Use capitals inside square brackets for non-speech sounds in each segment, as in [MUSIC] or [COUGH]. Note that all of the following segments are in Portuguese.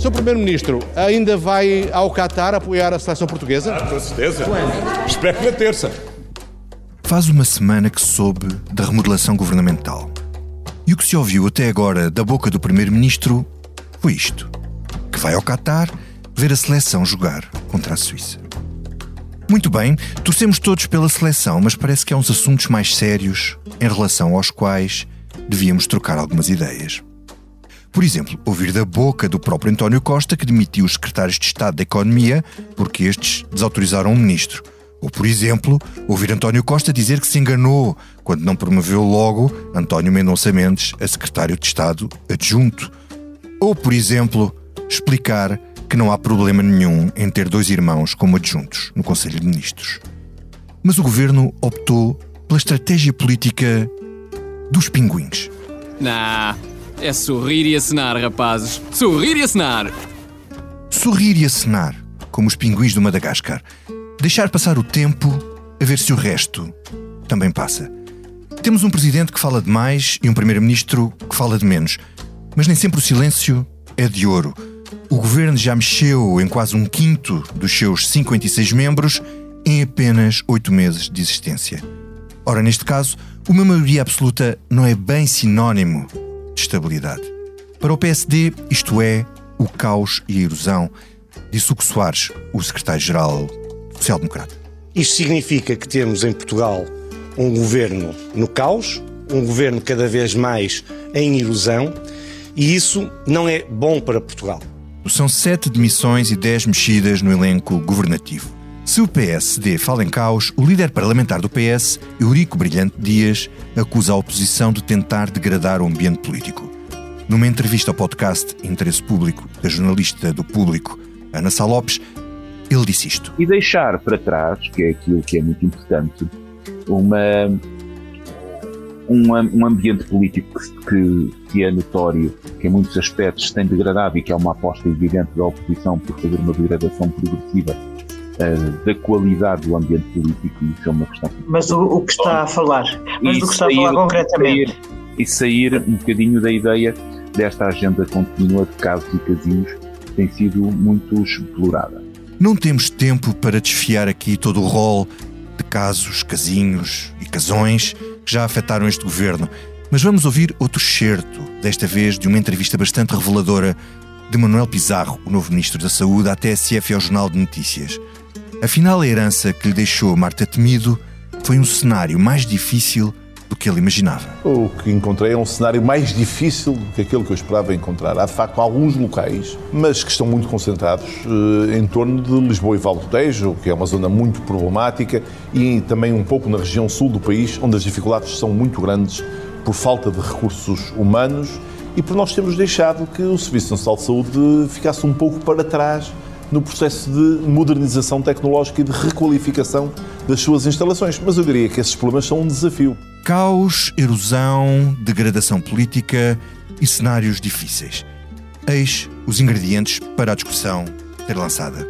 Sr. Primeiro-Ministro, ainda vai ao Qatar apoiar a seleção portuguesa? Ah, com certeza. Espero que na terça. Faz uma semana que soube da remodelação governamental. E o que se ouviu até agora da boca do Primeiro-Ministro foi isto: que vai ao Qatar ver a seleção jogar contra a Suíça. Muito bem, torcemos todos pela seleção, mas parece que há uns assuntos mais sérios em relação aos quais devíamos trocar algumas ideias. Por exemplo, ouvir da boca do próprio António Costa que demitiu os secretários de Estado da Economia porque estes desautorizaram o ministro. Ou, por exemplo, ouvir António Costa dizer que se enganou quando não promoveu logo António Mendonça Mendes a secretário de Estado adjunto. Ou, por exemplo, explicar que não há problema nenhum em ter dois irmãos como adjuntos no Conselho de Ministros. Mas o governo optou pela estratégia política dos pinguins. Nah, é sorrir e acenar, rapazes. Sorrir e acenar. Sorrir e acenar, como os pinguins do Madagascar. Deixar passar o tempo a ver se o resto também passa. Temos um presidente que fala de mais e um primeiro-ministro que fala de menos. Mas nem sempre o silêncio é de ouro. O governo já mexeu em quase um quinto dos seus 56 membros em apenas oito meses de existência. Ora, neste caso, uma maioria absoluta não é bem sinónimo estabilidade. Para o PSD, isto é o caos e a erosão, disse Hugo Soares, o secretário-geral social-democrata. Isto significa que temos em Portugal um governo no caos, um governo cada vez mais em erosão, e isso não é bom para Portugal. São sete demissões e dez mexidas no elenco governativo. Se o PSD fala em caos, o líder parlamentar do PS, Eurico Brilhante Dias, acusa a oposição de tentar degradar o ambiente político. Numa entrevista ao podcast Interesse Público da jornalista do Público, Ana Salopes, ele disse isto. E deixar para trás, que é aquilo que é muito importante, uma, um, ambiente político que, que é notório, que em muitos aspectos tem degradado e que é uma aposta evidente da oposição por fazer uma degradação progressiva da qualidade do ambiente político, isso é uma questão. Mas o, o que está a falar, mas do que está sair, a falar concretamente. Sair, e sair um bocadinho da ideia desta agenda contínua de casos e casinhos que tem sido muito explorada. Não temos tempo para desfiar aqui todo o rol de casos, casinhos e casões que já afetaram este governo, mas vamos ouvir outro certo, desta vez de uma entrevista bastante reveladora de Manuel Pizarro, o novo Ministro da Saúde, à TSF e ao Jornal de Notícias. Afinal, a herança que lhe deixou Marta Temido foi um cenário mais difícil do que ele imaginava. O que encontrei é um cenário mais difícil do que aquele que eu esperava encontrar. Há de facto alguns locais, mas que estão muito concentrados eh, em torno de Lisboa e Val do Tejo, que é uma zona muito problemática, e também um pouco na região sul do país, onde as dificuldades são muito grandes por falta de recursos humanos e por nós termos deixado que o Serviço Nacional de Saúde ficasse um pouco para trás no processo de modernização tecnológica e de requalificação das suas instalações. Mas eu diria que esses problemas são um desafio. Caos, erosão, degradação política e cenários difíceis. Eis os ingredientes para a discussão ter lançada.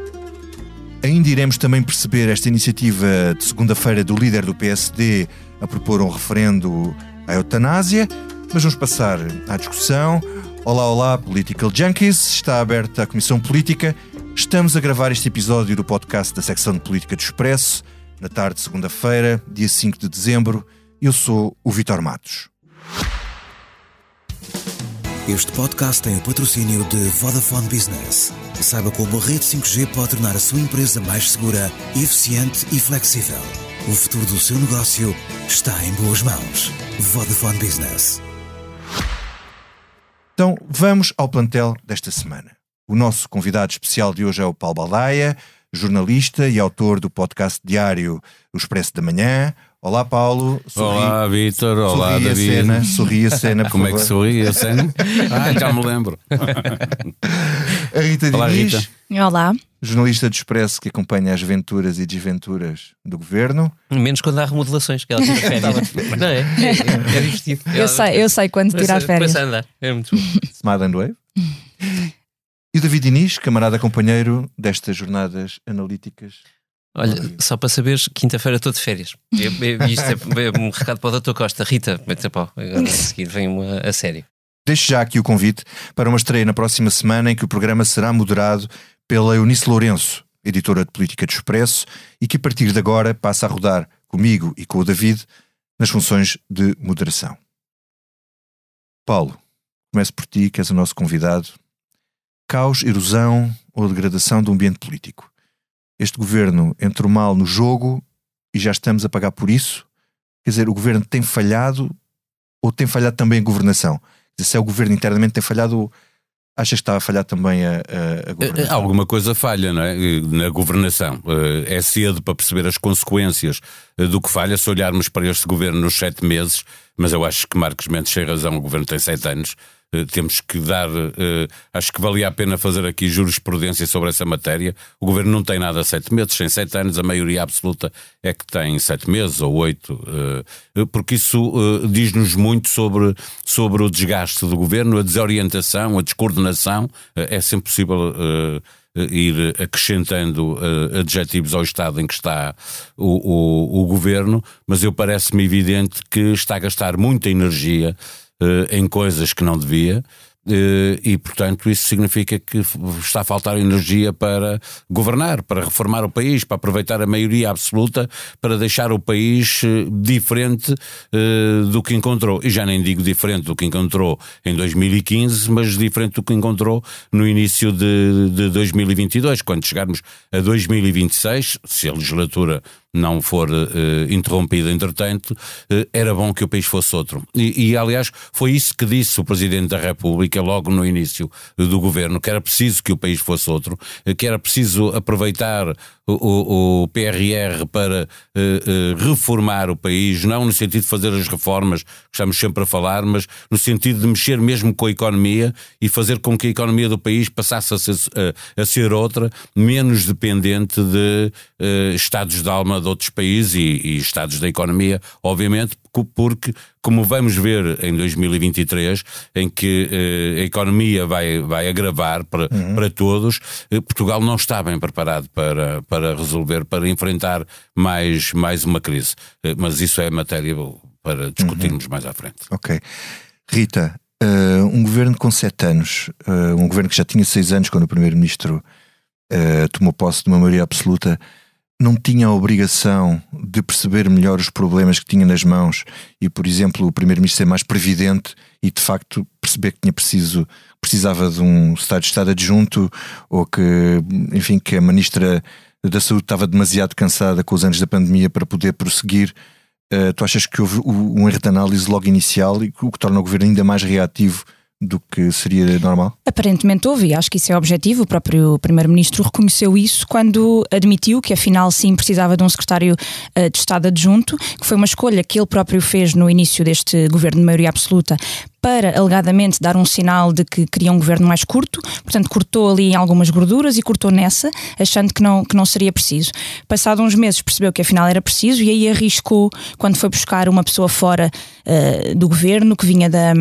Ainda iremos também perceber esta iniciativa de segunda-feira do líder do PSD a propor um referendo à eutanásia, mas vamos passar à discussão. Olá, olá, Political Junkies. Está aberta a Comissão Política. Estamos a gravar este episódio do podcast da secção de Política do Expresso, na tarde de segunda-feira, dia 5 de dezembro. Eu sou o Vitor Matos. Este podcast tem o patrocínio de Vodafone Business. Saiba como a rede 5G pode tornar a sua empresa mais segura, eficiente e flexível. O futuro do seu negócio está em boas mãos. Vodafone Business. Então, vamos ao plantel desta semana. O nosso convidado especial de hoje é o Paulo Baldaia, jornalista e autor do podcast diário O Expresso da Manhã. Olá, Paulo. Sorri, olá, Vitor. Olá, sorri David. A cena, sorri a cena, por Como favor. é que sorri a cena? Ah, já me lembro. [LAUGHS] a Rita olá, Diniz, Rita. Olá. jornalista do Expresso que acompanha as aventuras e desventuras do governo. Menos quando há remodelações, que ela [LAUGHS] tira férias. não é? É, é, é divertido. Eu sei, eu sei quando tirar férias. Começa a andar. É muito bom. Smile and Wave. [LAUGHS] E o David Diniz, camarada companheiro destas jornadas analíticas. Olha, só para saberes, quinta-feira estou de férias. Eu, eu, isto é, é um recado para o Dr. Costa. Rita, mete a pau. Agora a seguir vem uma a sério. Deixo já aqui o convite para uma estreia na próxima semana em que o programa será moderado pela Eunice Lourenço, editora de política do Expresso, e que a partir de agora passa a rodar comigo e com o David nas funções de moderação. Paulo, começo por ti, que és o nosso convidado. Caos, erosão ou degradação do ambiente político? Este governo entrou mal no jogo e já estamos a pagar por isso? Quer dizer, o governo tem falhado ou tem falhado também a governação? Se é o governo internamente tem falhado, achas que está a falhar também a, a, a governação? Alguma coisa falha, não é? Na governação. Eh, é cedo para perceber as consequências eh, do que falha se olharmos para este governo nos sete meses, mas eu acho que Marcos Mendes tem razão, o governo tem sete anos eh, temos que dar. Uh, acho que valia a pena fazer aqui jurisprudência sobre essa matéria. O governo não tem nada a sete meses, tem sete anos, a maioria absoluta é que tem sete meses ou oito, uh, porque isso diz-nos muito sobre, sobre o desgaste do governo, a desorientação, a descoordenação. é sempre possível. ir acrescentando uh, adjetivos ao estado em que está o, o, o governo, mas eu parece-me evidente que está a gastar muita energia em coisas que não devia. Uh, e, portanto, isso significa que está a faltar energia para governar, para reformar o país, para aproveitar a maioria absoluta, para deixar o país uh, diferente do que encontrou. E já nem digo diferente do que encontrou em 2015, mas diferente do que encontrou no início de, de 2022. Quando chegarmos a 2026, se a legislatura não for uh, interrompida entretanto, uh, era bom que o país fosse outro. E, e, aliás, foi isso que disse o Presidente da República logo no início do governo, que era preciso que o país fosse outro, uh, que era preciso aproveitar o, o, o PRR para reformar o país, não no sentido de fazer as reformas que estamos sempre a falar, mas no sentido de mexer mesmo com a economia e fazer com que a economia do país passasse a ser, a ser outra, menos dependente de estados de alma de outros países e, e estados da economia, obviamente, porque, como vamos ver em 2023, em que eh, a economia vai, vai agravar para, uhum. para todos, eh, Portugal não está bem preparado para, para resolver, para enfrentar mais, mais uma crise. Eh, mas isso é matéria para discutirmos uhum. mais à frente. Ok. Rita, uh, um governo com sete anos, uh, um governo que já tinha seis anos quando o Primeiro-Ministro uh, tomou posse de uma maioria absoluta, não tinha a obrigação de perceber melhor os problemas que tinha nas mãos e, por exemplo, o primeiro-ministro ser mais previdente e de facto perceber que tinha preciso precisava de um estado de estado adjunto ou que, enfim, que a ministra da saúde estava demasiado cansada com os anos da pandemia para poder prosseguir. Uh, tu achas que houve um erro de análise logo inicial e o que torna o governo ainda mais reativo do que seria normal? Aparentemente houve, e acho que isso é objetivo. O próprio Primeiro-Ministro reconheceu isso quando admitiu que, afinal, sim, precisava de um secretário uh, de Estado adjunto, que foi uma escolha que ele próprio fez no início deste governo de maioria absoluta para alegadamente dar um sinal de que queria um governo mais curto, portanto cortou ali em algumas gorduras e cortou nessa, achando que não, que não seria preciso. Passado uns meses percebeu que afinal era preciso e aí arriscou quando foi buscar uma pessoa fora uh, do governo que vinha da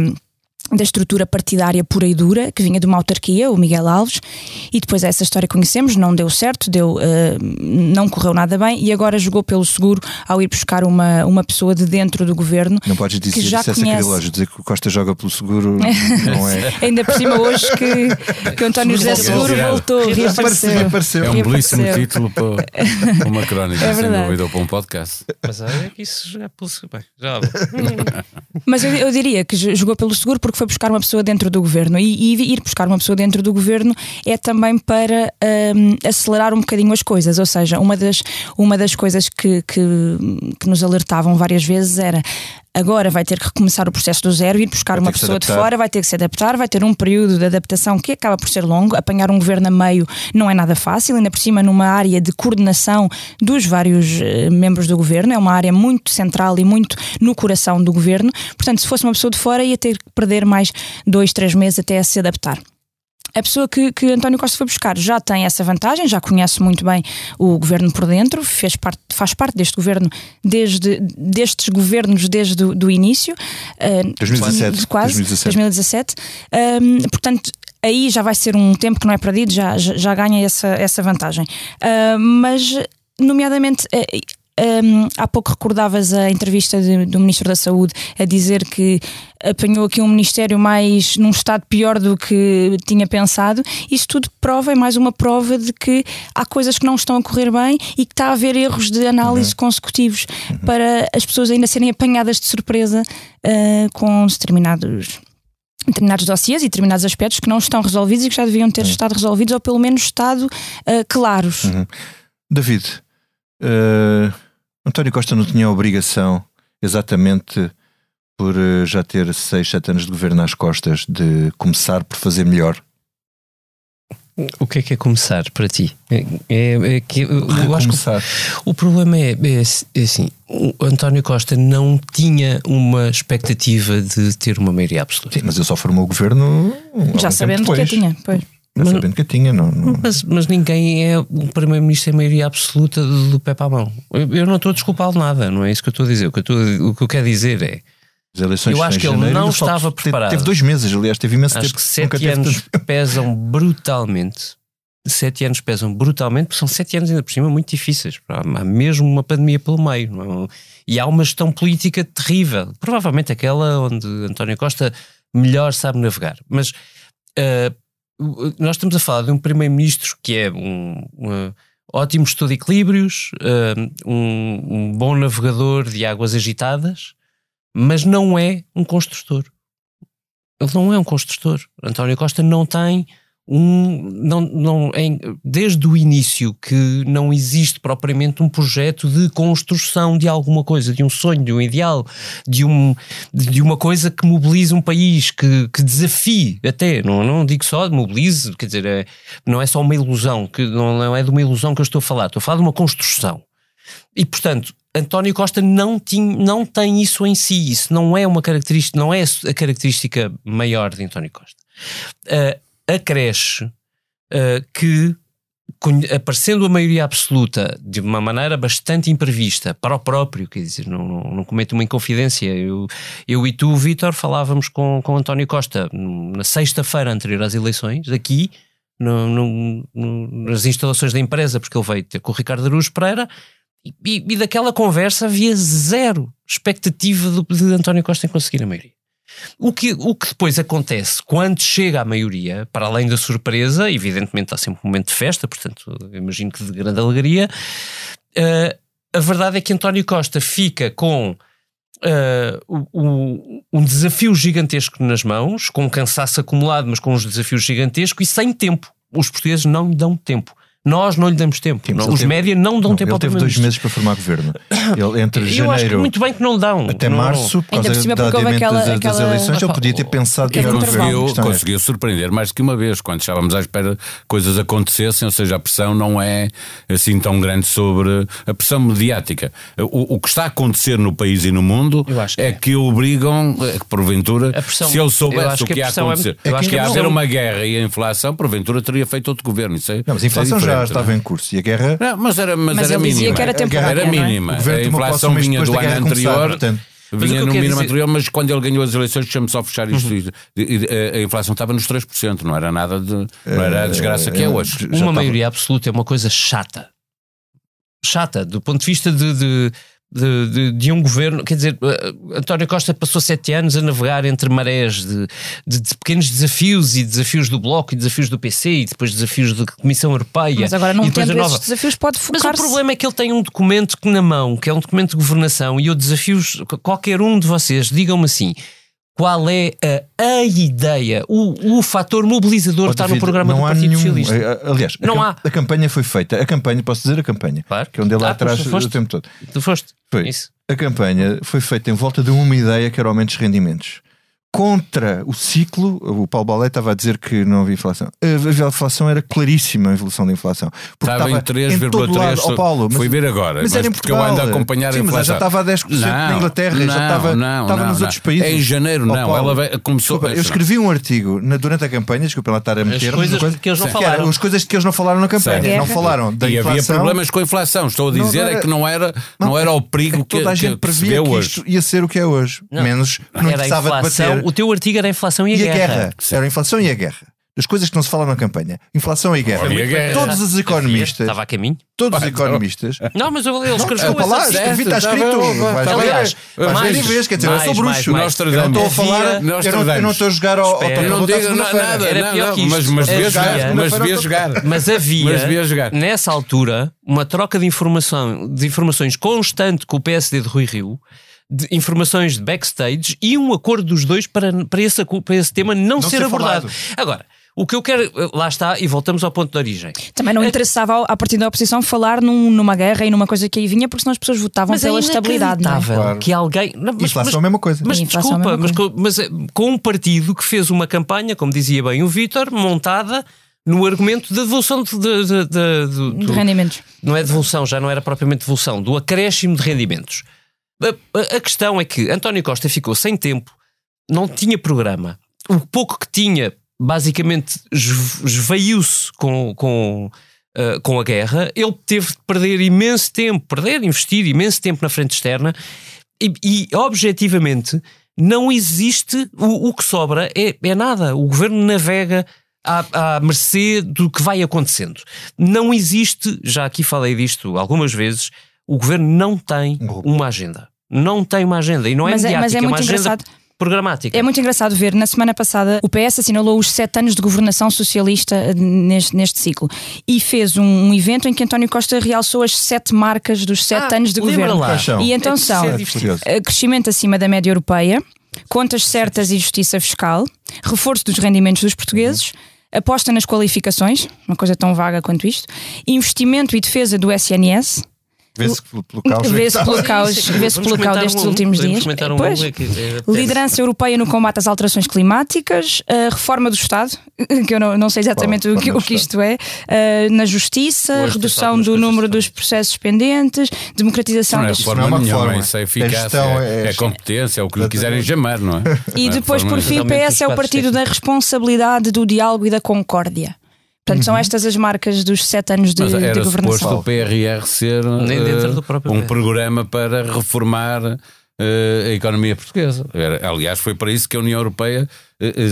da estrutura partidária pura e dura, que vinha de uma autarquia, o Miguel Alves, e depois essa história conhecemos, não deu certo, deu, uh, não correu nada bem, e agora jogou pelo seguro ao ir buscar uma, uma pessoa de dentro do governo. Não podes dizer que já isso conhece... dizer que o Costa joga pelo seguro, [LAUGHS] não é? Ainda por cima hoje que, que o António José Seguro voltou, reapareceu. reapareceu. É um belíssimo título para uma crónica, [LAUGHS] é sem dúvida, ou para um podcast. Mas é que isso já é pelo seguro. Bem, já [LAUGHS] Mas eu, eu diria que jogou pelo seguro porque foi buscar uma pessoa dentro do governo. E, e ir buscar uma pessoa dentro do governo é também para um, acelerar um bocadinho as coisas. Ou seja, uma das, uma das coisas que, que, que nos alertavam várias vezes era agora vai ter que recomeçar o processo do zero, ir buscar uma pessoa de fora, vai ter que se adaptar, vai ter um período de adaptação que acaba por ser longo. Apanhar um governo a meio não é nada fácil, ainda por cima numa área de coordenação dos vários uh, membros do governo, é uma área muito central e muito no coração do governo. Portanto, se fosse uma pessoa de fora, ia ter que perder mais dois, três meses até se adaptar a pessoa que, que António Costa foi buscar já tem essa vantagem, já conhece muito bem o governo por dentro, fez parte, faz parte deste governo desde destes governos desde o início. Uh, 2017. Quase, 2017. 2017. Um, portanto, aí já vai ser um tempo que não é perdido, já, já, já ganha essa, essa vantagem. Uh, mas, nomeadamente, uh, um, há pouco recordavas a entrevista de, do Ministro da Saúde a dizer que apanhou aqui um Ministério mais num estado pior do que tinha pensado. Isso tudo prova, é mais uma prova de que há coisas que não estão a correr bem e que está a haver erros de análise uhum. consecutivos uhum. para as pessoas ainda serem apanhadas de surpresa uh, com determinados determinados dossiês e determinados aspectos que não estão resolvidos e que já deviam ter uhum. estado resolvidos ou pelo menos estado uh, claros. Uhum. David, uh, António Costa não tinha a obrigação, exatamente por uh, já ter 6, 7 anos de governo às costas, de começar por fazer melhor? O que é que é começar para ti? É, é, é que, eu começar. o problema é, é, é, assim: o António Costa não tinha uma expectativa de ter uma maioria absoluta. Sim, mas eu só formou o governo. Já sabendo que a tinha, pois. Já sabendo que tinha, não. não... Mas, mas, ninguém é o Primeiro-Ministro em maioria absoluta do, do pé para a mão. Eu, eu não estou a desculpá-lo nada, não é isso que eu estou a dizer. O que eu, estou, o que eu quero dizer é as eleições Eu acho que ele não estava preparado. Teve dois meses, aliás, teve imenso acho tempo. que sete anos pesam brutalmente. Sete anos pesam brutalmente, porque são sete anos ainda por cima muito difíceis. Há mesmo uma pandemia pelo meio. É? E há uma gestão política terrível. Provavelmente aquela onde António Costa melhor sabe navegar. Mas uh, nós estamos a falar de um primeiro-ministro que é um, um ótimo gestor de equilíbrios, uh, um, um bom navegador de águas agitadas mas não é um construtor. Ele não é um construtor. António Costa não tem um. Não, não, é, desde o início que não existe propriamente um projeto de construção de alguma coisa, de um sonho, de um ideal, de, um, de uma coisa que mobilize um país, que, que desafie até. Não, não digo só mobilize, quer dizer, é, não é só uma ilusão, que não, não é de uma ilusão que eu estou a falar, estou a falar de uma construção. E, portanto, António Costa não, tinha, não tem isso em si. Isso não é uma característica, não é a característica maior de António Costa. Uh, acresce uh, que, aparecendo a maioria absoluta de uma maneira bastante imprevista para o próprio, quer dizer, não, não, não cometo uma inconfidência. Eu, eu e tu, Vítor, falávamos com, com António Costa na sexta-feira anterior às eleições, aqui. No, no, no, nas instalações da empresa, porque ele veio ter com o Ricardo Aruz Pereira, e, e, daquela conversa havia zero expectativa de, de António Costa em conseguir a maioria. O que, o que depois acontece quando chega à maioria, para além da surpresa, evidentemente há sempre um momento de festa, portanto, imagino que de grande alegria, uh, a verdade é que António Costa fica com uh, um, um desafio gigantesco nas mãos, com um cansaço acumulado, mas com um desafio gigantesco e sem tempo. Os portugueses não lhe dão tempo. Nós não lhe damos tempo. Sim, não, os teve, média não dão não, tempo ele teve dois meses para formar governo. Ele, entre [COUGHS] eu janeiro. acho que muito bem que não lhe dão. Até março, por causa da aquela, das, aquela... das eleições, ele podia ter pensado que era conseguiu, é conseguiu surpreender mais do que uma vez, quando estávamos à espera que coisas acontecessem, ou seja, a pressão não é assim tão grande sobre a pressão mediática. O, o que está a acontecer no país e no mundo que é, é, que obrigam, que porventura, pressão, se ele soubesse o que, que ia é acontecer, é, que, que ia haver uma guerra e a inflação, porventura teria feito outro governo. Isso é, não, mas a inflação já estava em curso e a guerra. Não, mas era, mas, mas era mínima. Que era, era mínima. É? A inflação vinha do ano anterior. Vinha no mínimo dizer... anterior, mas quando ele ganhou as eleições, deixa-me só fechar isto. Uhum. A inflação estava nos 3%, não era nada de. Não era a desgraça que é hoje. Uma maioria absoluta é uma coisa chata. Chata, do ponto de vista de, de de, de, de, um governo, quer dizer, uh, António Costa passou sete anos a navegar entre marés de, de, pequenos desafios e desafios do Bloco e desafios do PC e depois desafios da Comissão Europeia. Mas agora não tendo nova... esses desafios pode focar Mas o problema é que ele tem um documento na mão, que é um documento de governação e eu desafio qualquer um de vocês, digam-me assim, qual é a, a ideia, o, o fator mobilizador que está no programa do Partido nenhum, Socialista. Eh, aliás, não a, há. a campanha foi feita, a campanha, posso dizer a campanha, claro. que é onde ele ah, atrás o tempo todo. Tu foste. Foi. Isso. A campanha foi feita em volta de uma ideia que era aumento dos rendimentos contra o ciclo, o Paulo Balé estava a dizer que não havia inflação. A inflação era claríssima, a evolução da inflação. Porque estava, em 3,3. Oh, Paulo, Fui ver agora. Mas, mas era em Portugal. eu ando a acompanhar Sim, a inflação. Mas já estava a 10% não, na Inglaterra, não, já estava, não, estava nos outros países. É em janeiro, oh, não. Paulo, ela começou. Desculpa, eu escrevi um artigo na, durante a campanha, desculpa ela estar a meter. As coisas coisa, que eles não Sim. falaram. As coisas que eles não falaram na campanha. Não falaram da e inflação. havia problemas com a inflação. Estou a dizer é que não era, não era o perigo que toda a gente previa que isto ia ser o que é hoje. Menos não precisava debater. O teu artigo era inflação e a, e guerra. a guerra. Era a inflação e a guerra. as coisas que não se falam na campanha, inflação e guerra, a guerra. todos os economistas, Estava a caminho? todos os economistas, Não, mas eu, ele escreveu é para lá, escrevi, está escrito. ver Mais, em vez, quer dizer, eu mais, sou bruxo. mais, mais. Eu não estou a falar, nós eu não, eu não estou a jogar ao, ao. Eu não digo nada, Era pior não, que isto. mas, mas devia Havia- jogar, mas devia eu jogar. Mas havia, Mas devia jogar. nessa altura, uma troca de, informação, de informações constante com o PSD de Rui Rio, de informações de backstage e um acordo dos dois para, para, esse, para esse tema não, ser, ser abordado. falado. Agora, o que eu quero, lá está, e voltamos ao ponto de origem. Também não interessava ao- à partida da oposição falar num- numa guerra e numa coisa que aí vinha, porque senão as pessoas votavam Mas é pela estabilidade. Não é? Claro. que alguém. Não, mas, Inflação mas- é a mesma coisa. Mas A inflação é a desculpa, mesma mas, com, mas eh, com um partido que fez uma campanha, como dizia bem o Vítor, montada no argumento da devolução de, de- de- de- do- De do- rendimentos. não é devolução, já não era propriamente devolução, do acréscimo de rendimentos. A, a- questão é que António Costa ficou sem tempo, não tinha programa. O pouco que tinha, basicamente, esv- esvaiu-se com, com, ah, com a guerra. Ele teve de perder imenso tempo, perder, investir imenso tempo na frente externa e, e, objetivamente, não existe. O, o que sobra é, é nada. O governo navega à, à mercê do que vai acontecendo. Não existe, já aqui falei disto algumas vezes, o governo não tem uma agenda. Não tem uma agenda. E não é Mas é- mediática, mas é uma muito agenda engraçado. programática. É muito engraçado ver, na semana passada, o PS assinalou os sete anos de governação socialista eh, neste, neste ciclo e fez um, um evento em que António Costa realçou as sete marcas dos sete Ah, anos de governo. lá. E então É são é eh, crescimento acima da média europeia, contas certas e justiça fiscal, reforço dos rendimentos dos portuguses. Aposta nas qualificações, uma coisa tão vaga quanto isto, investimento e defesa do SNS, Vê-se pelo, caos. Vê-se que pelo vê-se Vamos pelo caos destes um, últimos dias. um Pois. é é, Liderança europeia no combate às alterações climáticas, a reforma do Estado, [LAUGHS] que eu não, não sei exatamente Qual? o, que, Reforma o que isto é, eh, na justiça, Hoje redução do número dos processos pendentes, democratização Não é das forma não é uma nenhuma, reforma. isso é eficácia, é, é- é competência, é o que lhe quiserem chamar, não é? E é depois, forma por fim, o PS é o partido da responsabilidade, do diálogo e da concórdia. Portanto, são estas as marcas dos sete anos de, Mas de era suposto governação. o PRR ser Nem dentro eh, do próprio um programa para reformar eh, a economia portuguesa. Era- aliás, foi para isso que a União Europeia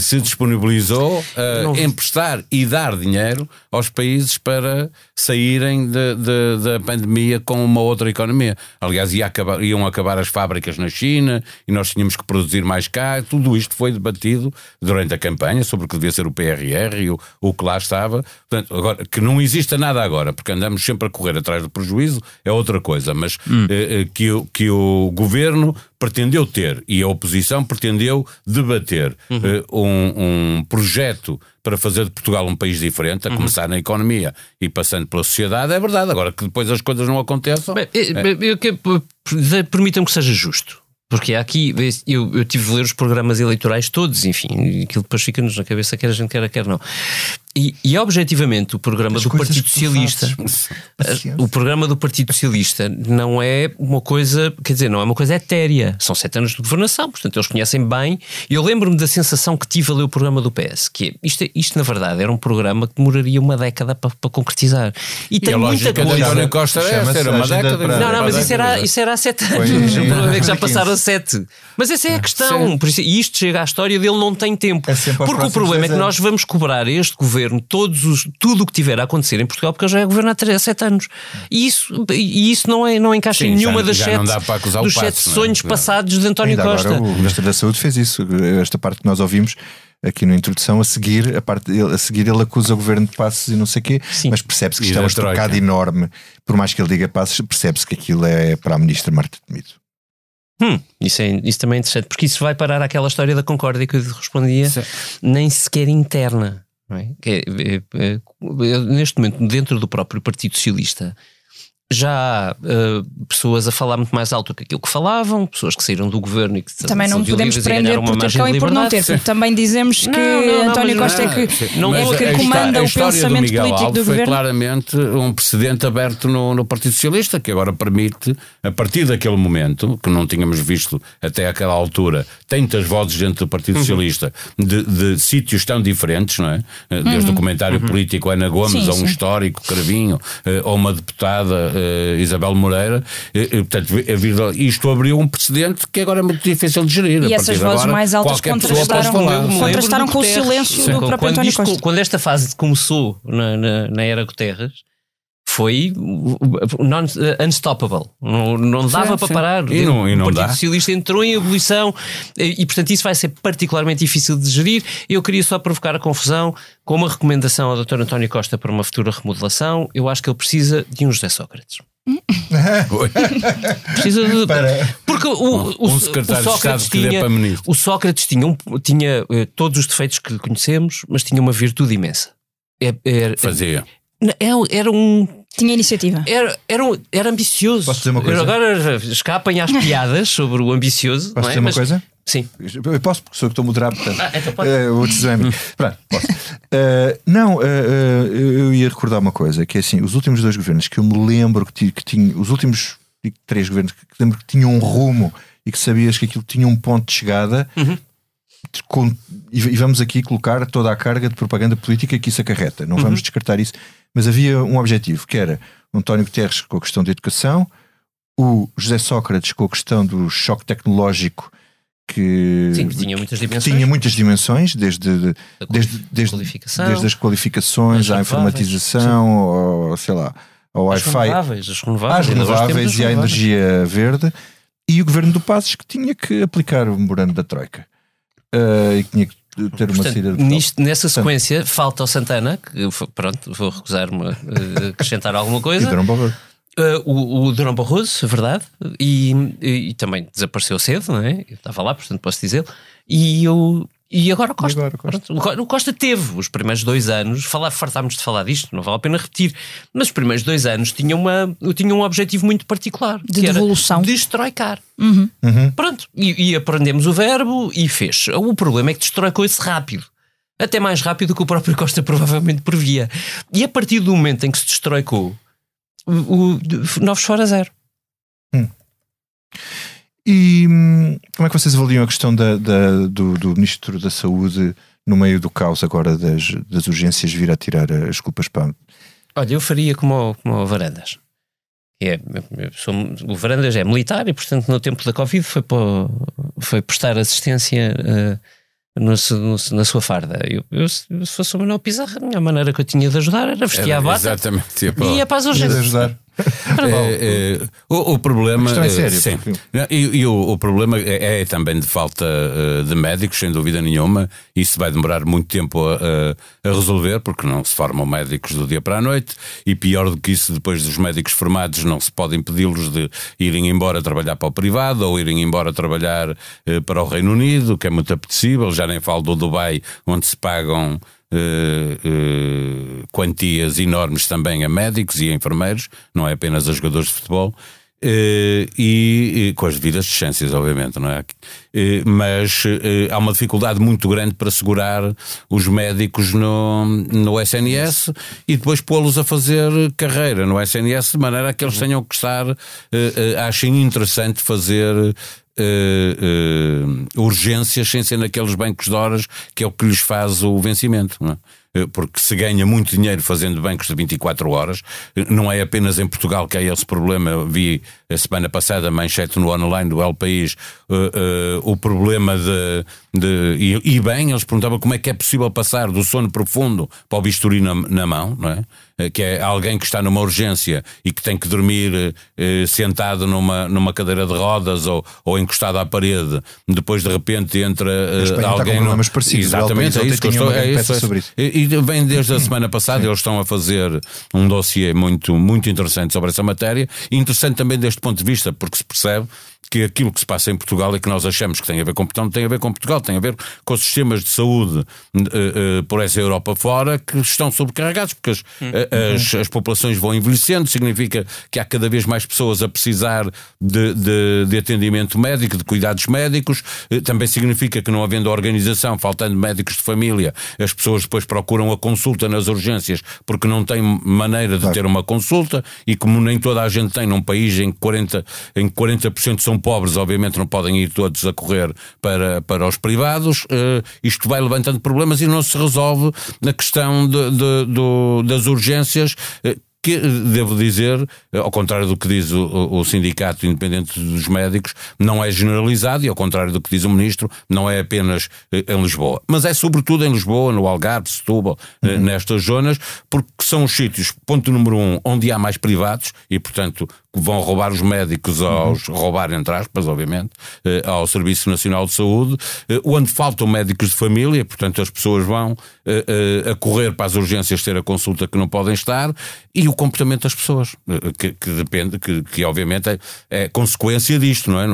se disponibilizou a Não- emprestar e dar dinheiro aos países para saírem de- de- da pandemia com uma outra economia. Aliás, ia acabar- iam acabar as fábricas na China e nós tínhamos que produzir mais cá. Tudo isto foi debatido durante a campanha sobre o que devia ser o PRR e o, o que lá estava. Portanto, agora, que não exista nada agora, porque andamos sempre a correr atrás do prejuízo, é outra coisa. Mas eh, eh, que, o- que o governo pretendeu ter e a oposição pretendeu debater eh, um, um projeto para fazer de Portugal um país diferente, a começar na economia e passando pela sociedade, é verdade. Agora que depois as coisas não aconteçam. Bem, eu- eu que- Permitam-me que seja justo. Porque aqui, eu, eu tive de ler os programas eleitorais todos, enfim, aquilo depois fica-nos na cabeça, quer a gente queira, quer não. E, e objetivamente o programa As do Partido Socialista, fazes. eh, o programa do Partido Socialista não é uma coisa, quer dizer, não é uma coisa etérea. São sete anos de governação, portanto eles conhecem bem. E eu lembro-me da sensação que tive a ler o programa do PS, que é, isto, isto na verdade era um programa que demoraria uma década para, para concretizar. E, E tem a muita coisa. António Costa era uma década. para- Não, não, mas isso era, isso era há sete anos. O problema é que já 2015. passaram sete. Mas essa é a questão. E isto chega à história dele, não tem tempo. É porque o problema é que nós vamos cobrar a este governo todos os, tudo o que tiver a acontecer em Portugal, porque ele já é governo há sete anos. E isso, e isso não, é, não encaixa Sim, em nenhuma já- das já sete, dos passo, sete é? sonhos Não. passados de António Ainda Costa. Agora, o Ministro da Saúde fez isso. Esta parte que nós ouvimos aqui na introdução, a seguir, a, parte, ele- a seguir ele acusa o governo de passos e não sei o quê, Sim. mas percebe-se que E isto é da uma estocada enorme. Por mais que ele diga passos, percebe-se que aquilo é para a Ministra Marta Temido. Hum, isso, é, isso também é interessante, porque isso vai parar àquela história da concórdia que eu respondia, Sim. nem sequer interna. É- é- é- é- neste momento, dentro do próprio Partido Socialista, já há eh, pessoas a falar muito mais alto do que aquilo que falavam, pessoas que saíram do governo e que Também não podemos prender por ter cão e por não ter, porque também dizemos que Não, não, não, António Costa é Ah, que, sim. não é que comanda o história do pensamento Miguel político Alves do foi governo. claramente um precedente aberto no, no Partido Socialista, que agora permite, a partir daquele momento, que não tínhamos visto até aquela altura, tantas vozes dentro do Partido Socialista de, de sítios tão diferentes, não é? Desde o comentário político Ana Gomes Sim, a um sim. histórico Cravinho, eh, ou uma deputada uh, Isabel Moreira. E, portanto, isto abriu um precedente que agora é muito difícil de gerir. E essas vozes agora, mais altas contrastaram, contrastaram com o silêncio Sim. do próprio quando António Costa. Quando esta fase começou na, na, na era Guterres, foi non, unstoppable. Não, não dava sim, para sim. parar. E não, e não o Partido dá. Socialista entrou em ebulição e, portanto, isso vai ser particularmente difícil de gerir. Eu queria só provocar a confusão com uma recomendação ao Dr. António Costa para uma futura remodelação. Eu acho que ele precisa de um José Sócrates. [LAUGHS] precisa de. Porque o, o, um, secretário o Sócrates de Estado tinha, para o Sócrates tinha, um, tinha uh, todos os defeitos que conhecemos, mas tinha uma virtude imensa. É, é, Fazia. É, era um tinha iniciativa. Era, era, era ambicioso. Posso dizer uma coisa? Agora escapem às [LAUGHS] piadas sobre o ambicioso. Posso é? dizer uma Mas, coisa? Sim. Eu posso, porque sou que estou a moderar, portanto. Ah, então pode. Uh. [LAUGHS] Pronto, posso. Uh, não, uh, eu ia recordar uma coisa: que é assim, os últimos dois governos que eu me lembro que, que tinham, os últimos três governos que lembro que tinham um rumo e que sabias que aquilo tinha um ponto de chegada. Uhum. Com, e, e vamos aqui colocar toda a carga de propaganda política que isso acarreta. Não vamos Uhum. descartar isso, mas havia um objetivo que era o António Guterres com a questão da educação, o José Sócrates com a questão do choque tecnológico que, Sim, que tinha muitas dimensões. tinha muitas dimensões, desde, de- desde, desde, desde as qualificações à informatização, ao, sei lá, ao As Wi-Fi, renováveis, as renováveis, às renováveis e à energia verde, e o governo do Passos que tinha que aplicar o memorando da Troika Eh, e tinha que ter uma Portanto, saída de nisto, nessa Portanto, sequência, falta o Santana, que pronto, vou recusar-me a acrescentar alguma [LAUGHS] coisa. o Durão Barroso. Uh, o, o Durão Barroso, é verdade, e, e- e também desapareceu cedo, não é? Eu estava lá, portanto posso dizer. E, eu, e agora o Costa. agora o Costa. O Co- o Costa teve os primeiros dois anos, falar, fartámos de falar disto, não vale a pena repetir, mas os primeiros dois anos tinha, uma, tinha um objetivo muito particular De que era devolução. destroicar. Uhum. Pronto, e, e aprendemos o verbo e fez. O problema é que destroicou-se rápido. Até mais rápido do que o próprio Costa [LAUGHS] provavelmente previa. E a partir do momento em que se destroicou, o, o, novos fora zero. E hum, como é que vocês avaliam a questão da, da- do, do Ministro da Saúde no meio do caos agora das, das urgências vir a tirar as culpas para. Olha, eu faria como, o- como o Varandas. É, sou- o Varandas é militar e, portanto, no tempo da Covid foi, para, foi prestar assistência eh, no no na sua farda. Eu, eu, se se fosse o Manuel Pizarro, a minha maneira que eu tinha de ajudar era vestir a Era bata Exatamente. para- e ia para as Ia urgências. Ajudar. É, é, o, o problema é séria, sim. E, e o, o problema é, é também de falta eh, de médicos, sem dúvida nenhuma. Isso vai demorar muito tempo a, a- a resolver, porque não se formam médicos do dia para a noite. E pior do que isso, depois dos médicos formados, não se pode impedi-los de irem embora trabalhar para o privado ou irem embora trabalhar eh, para o Reino Unido, que é muito apetecível. Já nem falo do Dubai, onde se pagam eh, eh, quantias enormes também a médicos e a enfermeiros, não é apenas a jogadores de futebol. eh, e, e com as devidas distâncias, obviamente, não é? Eh, mas eh, há uma dificuldade muito grande para segurar os médicos no, no SNS e depois pô-los a fazer carreira no SNS de maneira que eles tenham que estar, achem interessante fazer eh, urgências sem ser naqueles bancos de horas que é o que lhes faz o vencimento. não é? Eh, Porque se ganha muito dinheiro fazendo bancos de 24 horas, eh, não é apenas em Portugal que há esse problema. Eu Vi a semana passada, manchete no online do El País, eh, eh, o problema de. de e, e bem, eles perguntavam como é que é possível passar do sono profundo para o bisturi na, na mão, não é? Que é alguém que está numa urgência e que tem que dormir eh, sentado numa, numa cadeira de rodas ou, ou encostado à parede, depois de repente entra eh, A Espanha está com alguém. no- Exatamente, é isso que eu estou. É grande isso, é sobre isso. e vem desde a semana passada, eles estão a fazer um dossiê muito, muito interessante sobre essa matéria. Interessante também deste ponto de vista, porque se percebe que aquilo que se passa em Portugal e que nós achamos que tem a ver com Portugal, não tem a ver com Portugal, tem a ver com os sistemas de saúde eh, eh, por essa Europa fora que estão sobrecarregados, porque as, eh, as, as populações vão envelhecendo, significa que há cada vez mais pessoas a precisar de, de, de atendimento médico, de cuidados médicos, Eh, também significa que não havendo organização, faltando médicos de família, as pessoas depois procuram a consulta nas urgências porque não têm maneira de ter uma consulta e como nem toda a gente tem num país em que 40%, em que 40 são pobres, obviamente não podem ir todos a correr para, para os privados, eh, isto vai levantando problemas e não se resolve na questão de- de- do- das urgências. eh, que, eh, devo dizer, eh, ao contrário do que diz o, o, Sindicato Independente dos Médicos, não é generalizado e, ao contrário do que diz o Ministro, não é apenas em Lisboa. Mas é sobretudo em Lisboa, no Algarve, Setúbal, uhum. nestas zonas, porque são os sítios, ponto número um, onde há mais privados e, portanto, vão roubar os médicos aos uhum. roubar entre aspas, obviamente, ao Serviço Nacional de Saúde, onde faltam médicos de família, portanto as pessoas vão a correr para as urgências ter a consulta que não podem estar e o comportamento das pessoas, que, que depende, que, que obviamente é, é, consequência disto, não é?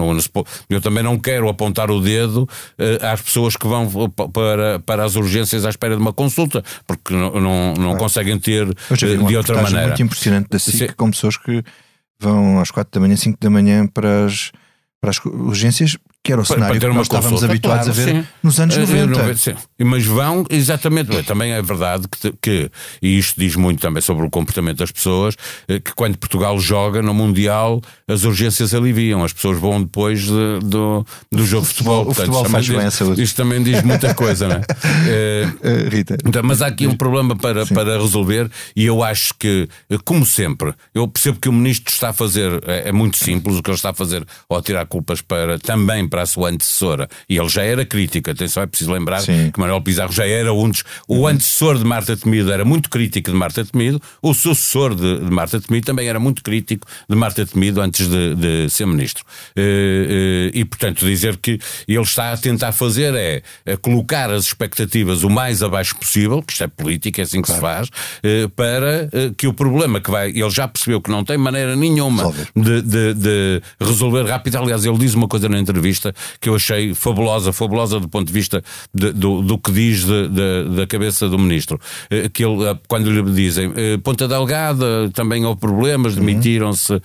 eu também não quero apontar o dedo às pessoas que vão para, para as urgências à espera de uma consulta, porque não, não, não conseguem ter de outra maneira. muito impressionante da SIC, com pessoas que vão às 4 da manhã, 5 da manhã para as, para as urgências que era o para, cenário para que nós estávamos habituados claro, a ver sim. nos anos 90. Eh, sim. Mas vão, exatamente, também é verdade que, que, e isto diz muito também sobre o comportamento das pessoas, eh, que quando Portugal joga no Mundial, as urgências aliviam, as pessoas vão depois de, do, do jogo de futebol. O Portanto, futebol faz diz, bem a saúde. Isto também diz muita coisa, não é? uh, [LAUGHS] Rita. Então, mas há aqui um problema para, para resolver e eu acho que, como sempre, eu percebo que o Ministro está a fazer, é, é muito simples o que ele está a fazer ao tirar culpas para também para a sua antecessora. E ele já era crítico, atenção, é preciso lembrar Sim. que Manuel Pizarro já era um dos. O uhum. antecessor de Marta Temido era muito crítico de Marta Temido, o sucessor de, de Marta Temido também era muito crítico de Marta Temido antes de, de ser ministro. E, e, portanto, dizer que ele está a tentar fazer é, é colocar as expectativas o mais abaixo possível, que isto é política, é assim que claro. se faz, para que o problema que vai. Ele já percebeu que não tem maneira nenhuma de, de, de resolver rápido. Aliás, ele diz uma coisa na entrevista que eu achei fabulosa, fabulosa do ponto de vista de, do, do que diz de, de, da cabeça do ministro. Eh, que ele, eh, quando lhe dizem eh, Ponta Delgada, também houve problemas, demitiram-se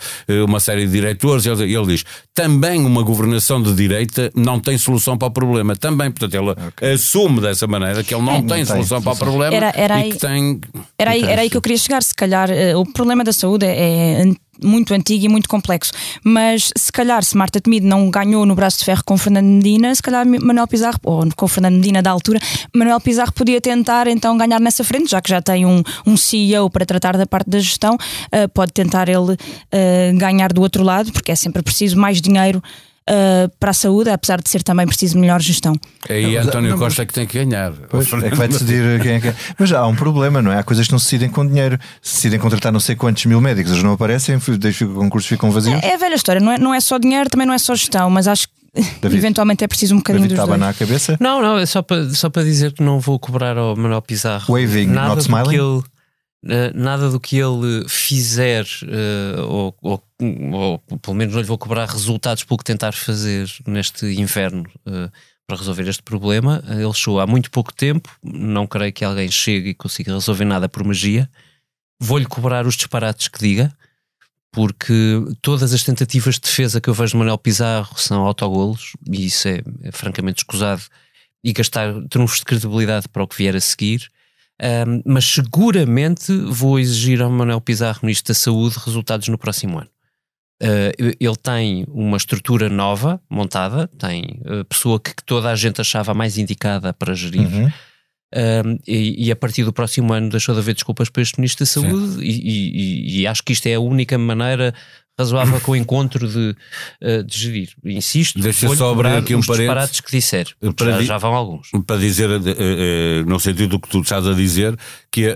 uma série de diretores, ele, ele diz também uma governação de direita não tem solução para o problema. Também, portanto, ele okay. assume dessa maneira que ele não, é, tem, não solução tem, para o problema era, era e aí, que tem. Era aí, era aí que eu queria chegar. Se calhar o problema da saúde é, é muito antigo e muito complexo. Mas se calhar, se Marta Temido não ganhou no braço de ferro com Fernando Medina, se calhar Manuel Pizarro, ou com Fernando Medina da altura, Manuel Pizarro podia tentar então ganhar nessa frente, já que já tem um, um CEO para tratar da parte da gestão, uh, pode tentar ele uh, ganhar do outro lado, porque é sempre preciso mais dinheiro uh, para a saúde, apesar de ser também preciso melhor gestão. Aí António não, Costa é que tem que ganhar. Pois, é que vai decidir quem é que. É. Mas há um problema, não é? Há coisas que não se decidem com dinheiro. Se decidem contratar não sei quantos mil médicos, eles não aparecem, os concursos ficam vazios. É, é a velha história, não é, não é só dinheiro, também não é só gestão, mas acho que. [LAUGHS] David, Eventualmente é preciso um bocadinho David dos estava dois. na cabeça? Não, não, é só para, só para dizer que não vou cobrar ao Manuel Pizarro. Waving, nada not smiling? Uh, nada do que ele fizer, uh, ou, ou, ou, pelo menos não lhe vou cobrar resultados pelo que tentar fazer neste inverno uh, para resolver este problema. ele chegou há muito pouco tempo, não creio que alguém chegue e consiga resolver nada por magia. Vou-lhe cobrar os disparates que diga, porque todas as tentativas de defesa que eu vejo de Manuel Pizarro são autogolos, e isso é, é francamente escusado, e gastar trunfos de credibilidade para o que vier a seguir. Um, mas seguramente vou exigir ao Manuel Pizarro, Ministro da Saúde, resultados no próximo ano. Uh, ele tem uma estrutura nova montada, tem a pessoa que, que, toda a gente achava mais indicada para gerir. Uhum. Um, e, e, a partir do próximo ano deixou de haver desculpas para este Ministro da Saúde e, e, e, acho que isto é a única maneira razoável com o encontro de, uh, de gerir. Insisto, Deixa só abrir aqui um disparates que disser, para já, já, vão alguns. Para dizer, uh, uh, no sentido do que tu estás a dizer, que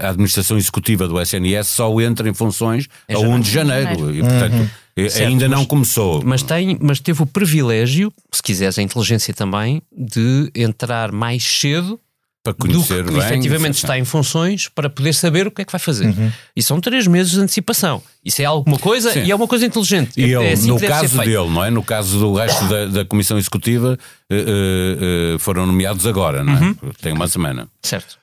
a administração executiva do SNS só entra em funções é a 1 de janeiro. janeiro. E, portanto, uhum. Certo, ainda não começou. Mas, tem, mas teve o privilégio, se quiseres a inteligência também, de entrar mais cedo para conhecer do que, bem, efetivamente está em funções para poder saber o que é que vai fazer. Uhum. E são três meses de antecipação. Isso é alguma coisa sim. e é uma coisa inteligente. E é, ele, é assim no caso dele, não é? No caso do resto da, da Comissão Executiva, uh, uh, foram nomeados agora, não é? Uhum. Tem uma semana. Certo.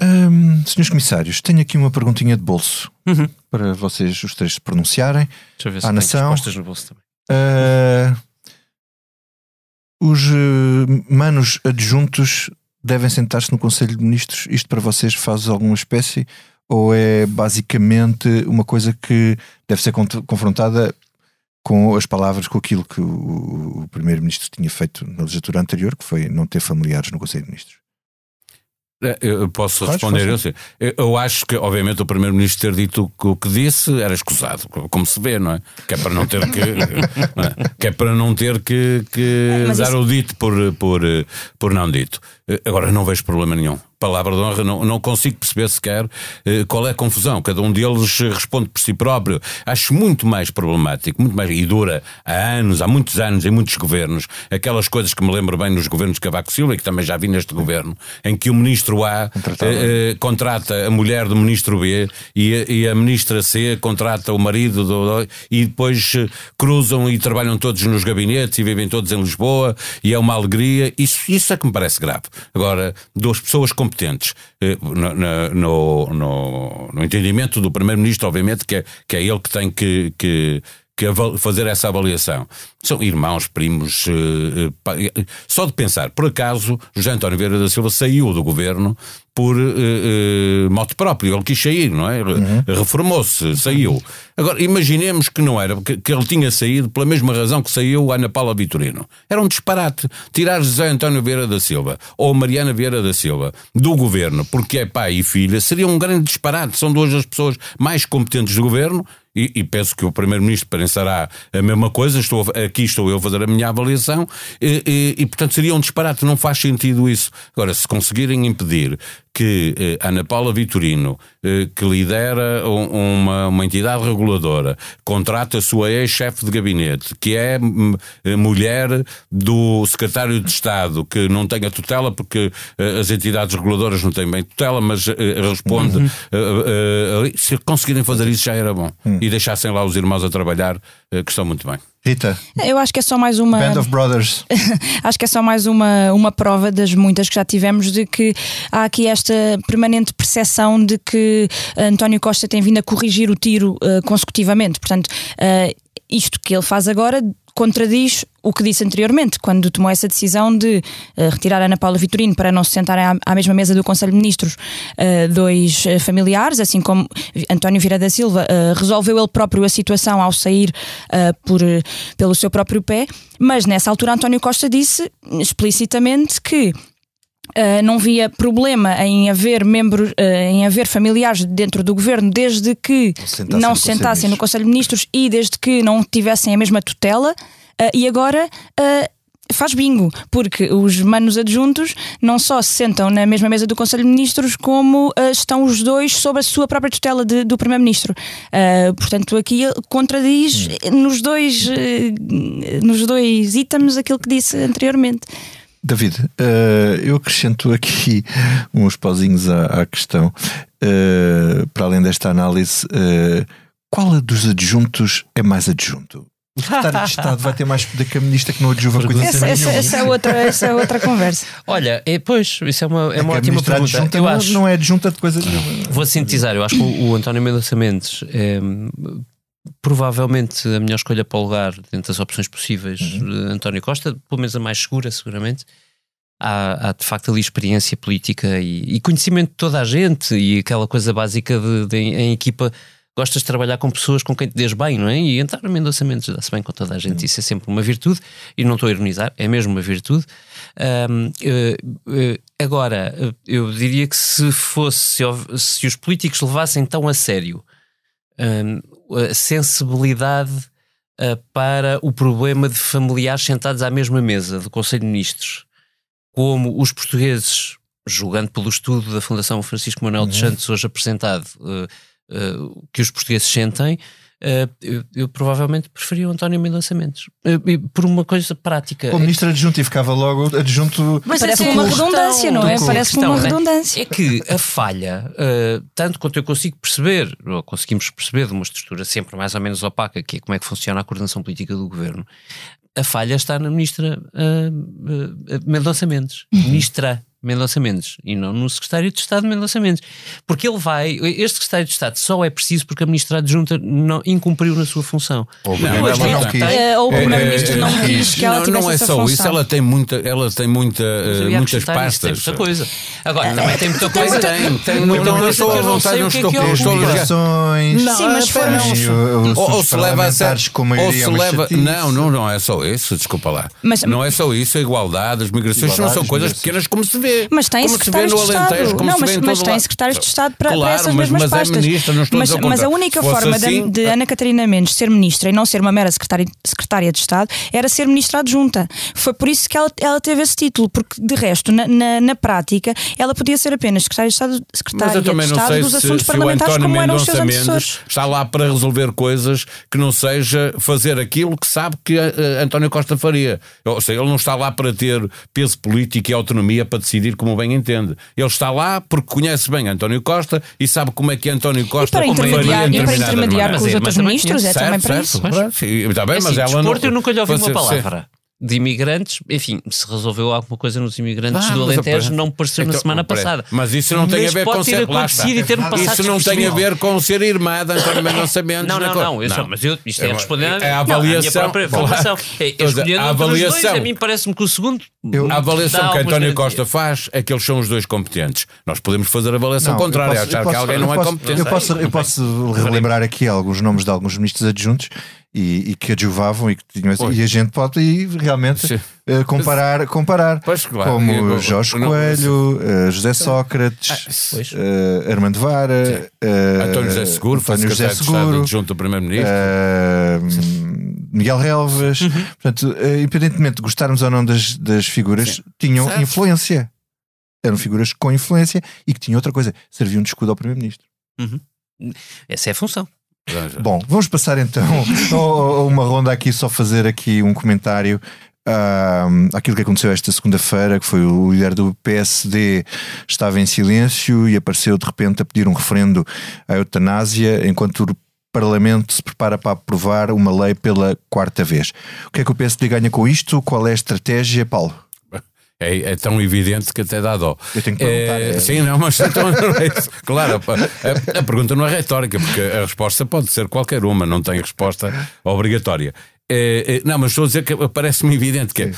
Hum, senhores comissários, tenho aqui uma perguntinha de bolso uhum. para vocês os três se pronunciarem. Deixa eu ver se à nação. respostas no bolso também. Uh, os manos adjuntos devem sentar-se no Conselho de Ministros? Isto para vocês faz alguma espécie? Ou é basicamente uma coisa que deve ser confrontada com as palavras, com aquilo que o, Primeiro-Ministro tinha feito na legislatura anterior, que foi não ter familiares no Conselho de Ministros? É, eu posso responder. Eu, eu acho que, obviamente, o Primeiro-Ministro ter dito o que disse era escusado, como se vê, não é? Que é para não ter que. [LAUGHS] é? Que é para não ter que, que dar isso... o dito por, por, por não dito. Agora, não vejo problema nenhum palavra de honra, não, não consigo perceber sequer eh, qual é a confusão. Cada um deles responde por si próprio. Acho muito mais problemático, muito mais, e dura há anos, há muitos anos, em muitos governos, aquelas coisas que me lembro bem nos governos de Cavaco Silva, e que também já vi neste governo, em que o ministro A eh, eh, contrata a mulher do ministro B e a, e a ministra C contrata o marido do, e depois eh, cruzam e trabalham todos nos gabinetes e vivem todos em Lisboa e é uma alegria. Isso, isso é que me parece grave. Agora, duas pessoas com competentes eh, no, no, no, entendimento do Primeiro-Ministro, obviamente, que é, que é ele que tem que, que, que fazer essa avaliação. São irmãos, primos. Eh, eh, só de pensar, por acaso, José António Vieira da Silva saiu do governo por uh, moto próprio. Ele quis sair, não é? Uhum. Reformou-se, saiu. Agora, imaginemos que não era, que, que, ele tinha saído pela mesma razão que saiu Ana Paula Vitorino. Era um disparate. Tirar José António Vieira da Silva ou Mariana Vieira da Silva do governo porque é pai e filha seria um grande disparate. São duas das pessoas mais competentes do governo e, e, penso que o Primeiro-Ministro pensará a mesma coisa, estou, aqui estou eu a fazer a minha avaliação, e, e, e, portanto seria um disparate, não faz sentido isso. Agora, se conseguirem impedir que eh, Ana Paula Vitorino, eh, que lidera uma, uma entidade reguladora, contrata a sua ex-chefe de gabinete, que é hum, eh, mulher do secretário de Estado, que não tem a tutela, porque eh, as entidades reguladoras não têm bem tutela, mas eh, responde. Uhum. Eh, se conseguirem fazer isso já era bom. Uhum. E deixassem lá os irmãos a trabalhar, que estão muito bem. Rita. Eu acho que é só mais uma. Band of Brothers. [LAUGHS] acho que é só mais uma, uma prova das muitas que já tivemos de que há aqui esta permanente percepção de que António Costa tem vindo a corrigir o tiro uh, consecutivamente. Portanto, uh, isto que ele faz agora contradiz o que disse anteriormente, quando tomou essa decisão de uh, retirar Ana Paula Vitorino para não se sentarem à, à mesma mesa do Conselho de Ministros uh, dois uh, familiares, assim como António Vieira da Silva resolveu ele próprio a situação ao sair por, pelo seu próprio pé, mas nessa altura António Costa disse explicitamente que Uh, não via problema em haver membros, uh, em haver familiares dentro do governo, desde que sentassem não se sentassem no Conselho de Ministros e desde que não tivessem a mesma tutela. Uh, e agora faz bingo, porque os manos adjuntos não só se sentam na mesma mesa do Conselho de Ministros, como uh, estão os dois sob a sua própria tutela de, do Primeiro-Ministro. Uh, portanto, aqui contradiz hum. nos dois, uh, nos dois itens aquilo que disse anteriormente. David, uh, eu acrescento aqui [LAUGHS] uns pauzinhos à, à questão. Uh, para além desta análise, uh, qual dos adjuntos é mais adjunto? O secretário de Estado vai ter mais poder que a ministra que não adjuva coisa essa, essa, essa, é outra, essa é outra conversa. [LAUGHS] Olha, é, pois, isso é uma, é, é uma ótima pergunta. Eu acho, não é adjunta de coisa nenhuma. Vou sintetizar, eu acho que o, o António Mendonça Mendes é, provavelmente a melhor escolha para o lugar dentro das opções possíveis uhum. António Costa, pelo menos a mais segura, seguramente. Há, há de facto ali experiência política e, e, conhecimento de toda a gente e aquela coisa básica de, de, em equipa. Gostas de trabalhar com pessoas com quem te des bem, não é? E entrar no endossamentos dá-se bem com toda a gente. Uhum. Isso é sempre uma virtude e não estou a ironizar, é mesmo uma virtude. Um, uh, eh, uh, agora, eu diria que se fosse, se, se os políticos levassem tão a sério um, sensibilidade uh, para o problema de familiares sentados à mesma mesa do Conselho de Ministros, como os portugueses, julgando pelo estudo da Fundação Francisco Manuel dos uhum. Santos hoje apresentado, uh, uh, que os portugueses sentem, Uh, eu, eu, provavelmente preferia o António Mendonça Mendes uh, por uma coisa prática. O ministro adjunto e ficava logo adjunto. Mas parece uma redundância, não é? Parece uma redundância. É, é que a falha, uh, tanto quanto eu consigo perceber, ou conseguimos perceber de uma estrutura sempre mais ou menos opaca, que é como é que funciona a coordenação política do governo, a falha está na ministra Mendonça Mendes. Uhum. Ministra Mendonça Mendes e não no secretário de Estado Mendonça Mendes. Porque ele vai, este secretário de Estado só é preciso porque a ministra adjunta não incumpriu na sua função. Ou não, não, não quis. Uh, ou o primeiro-ministro não quis que ela tivesse Não é só isso, ela tem muita, ela tem muita, uh, muitas pastas. Tem muita coisa. Agora, também tem muita coisa. Tem, tem muita coisa. Estou à vontade, não estou com obrigações. Sim, mas foram ou se leva a sério, ou se leva, não, não, não é só isso, desculpa lá. Não é só isso, a igualdade, as migrações não são coisas pequenas como se vê. Vê. Mas tem como secretários se vê no de Estado. Alentejo, não, mas, mas tem secretários de Estado para, Claro, para essas mas- mesmas mas é pastas. ministra, não estou a mas, o mas a única fosse forma de- assim, de, Ana Catarina Mendes ser ministra e não ser uma mera secretária, secretária de Estado era ser ministra adjunta. Foi por isso que ela, ela teve esse título, porque de resto, na, na, na prática, ela podia ser apenas secretária de Estado, secretária de Estado dos se, assuntos se parlamentares como eram os seus antecessores. Está lá para resolver coisas que não seja fazer aquilo que sabe que eh, António Costa faria. Ou seja, ele não está lá para ter peso político e autonomia para decidir como bem entende. Ele está lá porque conhece bem António Costa e sabe como é que António Costa para faria intermediar- e para intermediar com os maneiras. outros ministros, é também para isso. Está bem, É mas assim, ela não... desporto eu nunca lhe ouvi uma palavra. De imigrantes, enfim, se resolveu alguma coisa nos imigrantes Ah, do Alentejo, não me pareceu na Então, semana apare- passada. Mas isso não tem Mas a ver pode com ter ser acontecido e passado Isso não tem a ver com ser irmã de António Mendonça Mendes. Não, na não, co- não, eu só- mas eu- isto é uma- responder é a não, avaliação. própria claro. formação. É, Quer dizer, escolhendo a os dois, avaliação. a mim parece-me que o segundo. A avaliação que António. Costa faz é que eles são os dois competentes. Nós podemos fazer a avaliação Não, eu contrária, posso- achar eu que posso- alguém eu não é posso- competente. Eu posso, eu posso relembrar aqui alguns nomes de alguns ministros adjuntos e, e que adjuvavam e que tinham Pois. e a gente pode ir realmente Sim. eh, comparar, comparar Pois, claro. como Eu- Jorge não- Coelho, eh, José Sócrates, eh, Armando Vara, António José Seguro, António José Seguro, adjunto do Primeiro-Ministro. Miguel Relvas. Uhum. Portanto, independentemente de gostarmos ou não das, das figuras, tinham Certo. influência. Eram figuras com influência e que tinham outra coisa, serviam de escudo ao Primeiro-Ministro. Essa é a função. Bom, vamos passar então [LAUGHS] a- uma ronda aqui, só fazer aqui um comentário ahm, àquilo que aconteceu esta segunda-feira, que foi o líder do PSD estava em silêncio e apareceu de repente a pedir um referendo à eutanásia, enquanto o Parlamento se prepara para aprovar uma lei pela quarta vez. O que é que o PSD ganha com isto? Qual é a estratégia, Paulo? É, é tão evidente que até dá dó. Eu tenho que perguntar, É, é. Sim, não, mas então, é claro, a, a pergunta não é retórica, porque a resposta pode ser qualquer uma, não tem resposta obrigatória. É, é, não, mas estou a dizer que parece-me evidente que. é.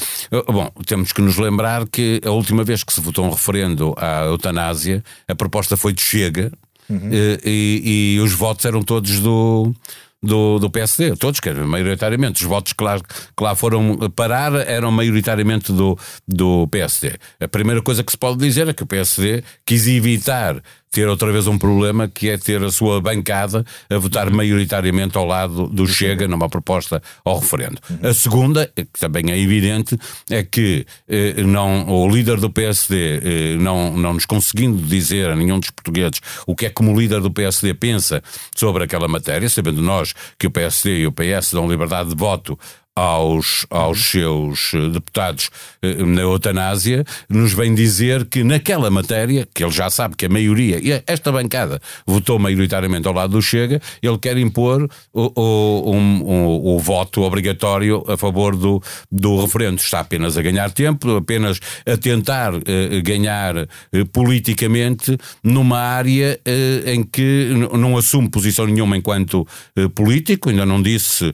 Bom, temos que nos lembrar que a última vez que se votou um referendo à eutanásia, a proposta foi de Chega eh, e, e os votos eram todos do. Do, do PSD, todos, quer dizer, maioritariamente. Os votos que lá, que lá foram parar eram maioritariamente do, do PSD. A primeira coisa que se pode dizer é que o PSD quis evitar ter outra vez um problema que é ter a sua bancada a votar maioritariamente ao lado do Chega numa proposta ao referendo. A segunda, que também é evidente, é que eh, não, o líder do PSD eh, não, não nos conseguindo dizer a nenhum dos portugueses o que é que o líder do PSD pensa sobre aquela matéria, sabendo nós que o PSD e o PS dão liberdade de voto aos, aos seus eh, deputados eh, na eutanásia, nos vem dizer que naquela matéria, que ele já sabe que a maioria, e esta bancada votou maioritariamente ao lado do Chega, ele quer impor o, o, um- o- o voto obrigatório a favor do, do referendo. Está apenas a ganhar tempo, apenas a tentar eh, ganhar politicamente numa área em que não assume posição nenhuma enquanto político, ainda não disse